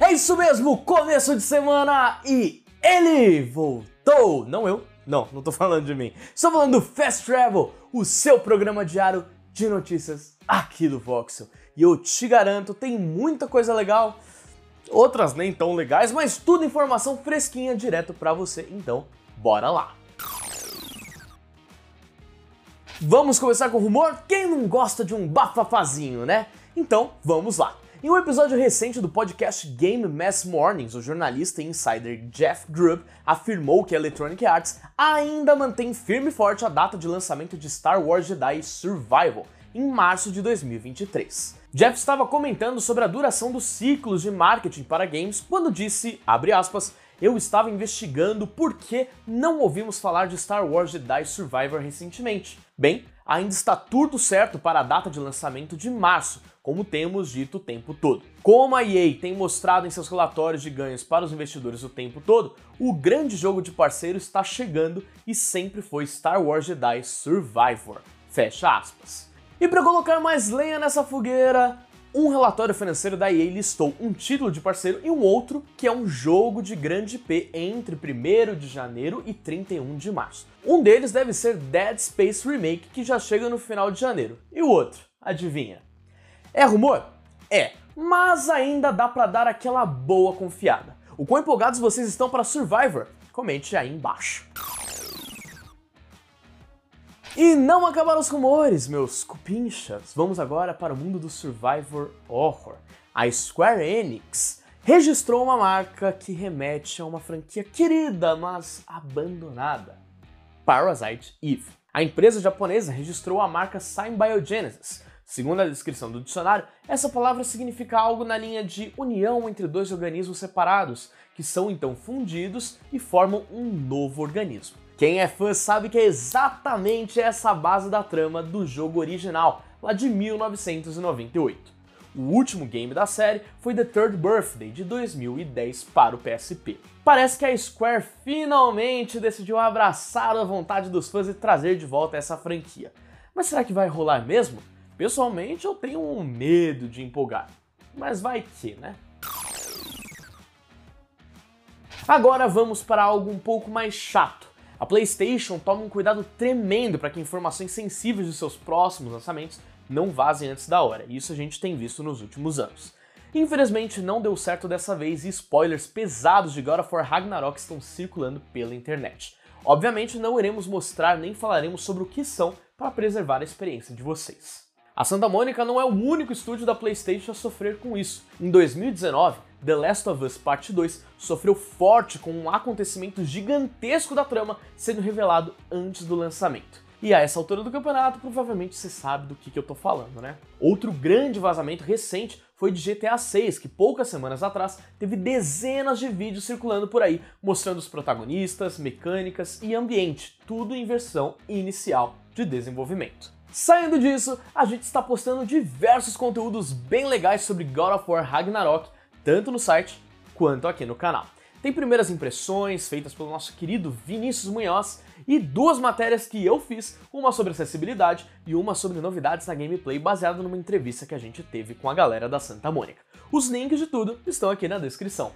É isso mesmo, começo de semana e ele voltou! Não eu, não, não tô falando de mim. Estou falando do Fast Travel, o seu programa diário de notícias aqui do Voxel. E eu te garanto, tem muita coisa legal, outras nem tão legais, mas tudo informação fresquinha direto para você. Então, bora lá! Vamos começar com o rumor? Quem não gosta de um bafafazinho, né? Então, vamos lá. Em um episódio recente do podcast Game Mass Mornings, o jornalista e insider Jeff Grubb afirmou que a Electronic Arts ainda mantém firme e forte a data de lançamento de Star Wars Jedi Survival, em março de 2023. Jeff estava comentando sobre a duração dos ciclos de marketing para games quando disse, abre aspas, eu estava investigando por que não ouvimos falar de Star Wars Jedi Survivor recentemente. Bem, ainda está tudo certo para a data de lançamento de março, como temos dito o tempo todo. Como a EA tem mostrado em seus relatórios de ganhos para os investidores o tempo todo, o grande jogo de parceiro está chegando e sempre foi Star Wars Jedi Survivor. Fecha aspas. E para colocar mais lenha nessa fogueira, um relatório financeiro da EA listou um título de parceiro e um outro que é um jogo de grande P entre 1 de janeiro e 31 de março. Um deles deve ser Dead Space Remake, que já chega no final de janeiro. E o outro, adivinha? É rumor? É, mas ainda dá para dar aquela boa confiada. O quão empolgados vocês estão para Survivor? Comente aí embaixo. E não acabaram os rumores, meus cupinchas. Vamos agora para o mundo do Survivor Horror. A Square Enix registrou uma marca que remete a uma franquia querida, mas abandonada. Parasite Eve. A empresa japonesa registrou a marca Symbiogenesis. Segundo a descrição do dicionário, essa palavra significa algo na linha de união entre dois organismos separados, que são então fundidos e formam um novo organismo. Quem é fã sabe que é exatamente essa a base da trama do jogo original, lá de 1998. O último game da série foi The Third Birthday de 2010 para o PSP. Parece que a Square finalmente decidiu abraçar a vontade dos fãs e trazer de volta essa franquia. Mas será que vai rolar mesmo? Pessoalmente eu tenho um medo de empolgar. Mas vai que, né? Agora vamos para algo um pouco mais chato a PlayStation toma um cuidado tremendo para que informações sensíveis de seus próximos lançamentos não vazem antes da hora, e isso a gente tem visto nos últimos anos. Infelizmente não deu certo dessa vez e spoilers pesados de God of War Ragnarok estão circulando pela internet. Obviamente não iremos mostrar nem falaremos sobre o que são para preservar a experiência de vocês. A Santa Mônica não é o único estúdio da PlayStation a sofrer com isso. Em 2019, The Last of Us Part 2 sofreu forte com um acontecimento gigantesco da trama sendo revelado antes do lançamento. E a essa altura do campeonato, provavelmente você sabe do que, que eu tô falando, né? Outro grande vazamento recente foi de GTA 6, que poucas semanas atrás teve dezenas de vídeos circulando por aí, mostrando os protagonistas, mecânicas e ambiente, tudo em versão inicial de desenvolvimento. Saindo disso, a gente está postando diversos conteúdos bem legais sobre God of War Ragnarok, tanto no site quanto aqui no canal. Tem primeiras impressões feitas pelo nosso querido Vinícius Munhoz e duas matérias que eu fiz, uma sobre acessibilidade e uma sobre novidades na gameplay baseado numa entrevista que a gente teve com a galera da Santa Mônica. Os links de tudo estão aqui na descrição.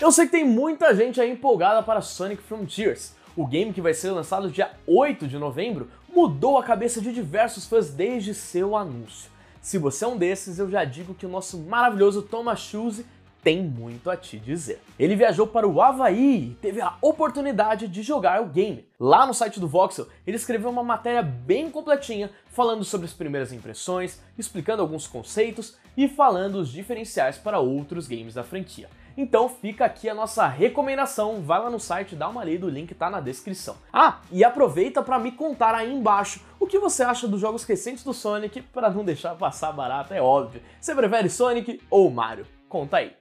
Eu sei que tem muita gente aí empolgada para Sonic Frontiers. O game que vai ser lançado dia 8 de novembro mudou a cabeça de diversos fãs desde seu anúncio. Se você é um desses, eu já digo que o nosso maravilhoso Thomas Schulze tem muito a te dizer. Ele viajou para o Havaí e teve a oportunidade de jogar o game. Lá no site do Voxel, ele escreveu uma matéria bem completinha falando sobre as primeiras impressões, explicando alguns conceitos e falando os diferenciais para outros games da franquia. Então fica aqui a nossa recomendação, vai lá no site, dá uma lida, o link tá na descrição. Ah, e aproveita para me contar aí embaixo o que você acha dos jogos recentes do Sonic, para não deixar passar barato, é óbvio. Você prefere Sonic ou Mario? Conta aí.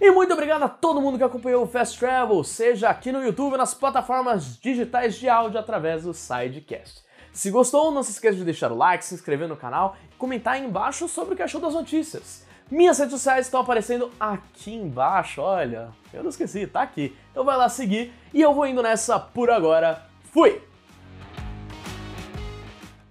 E muito obrigado a todo mundo que acompanhou o Fast Travel, seja aqui no YouTube ou nas plataformas digitais de áudio através do Sidecast. Se gostou, não se esqueça de deixar o like, se inscrever no canal e comentar aí embaixo sobre o que achou das notícias. Minhas redes sociais estão aparecendo aqui embaixo, olha. Eu não esqueci, tá aqui. Então vai lá seguir e eu vou indo nessa por agora. Fui!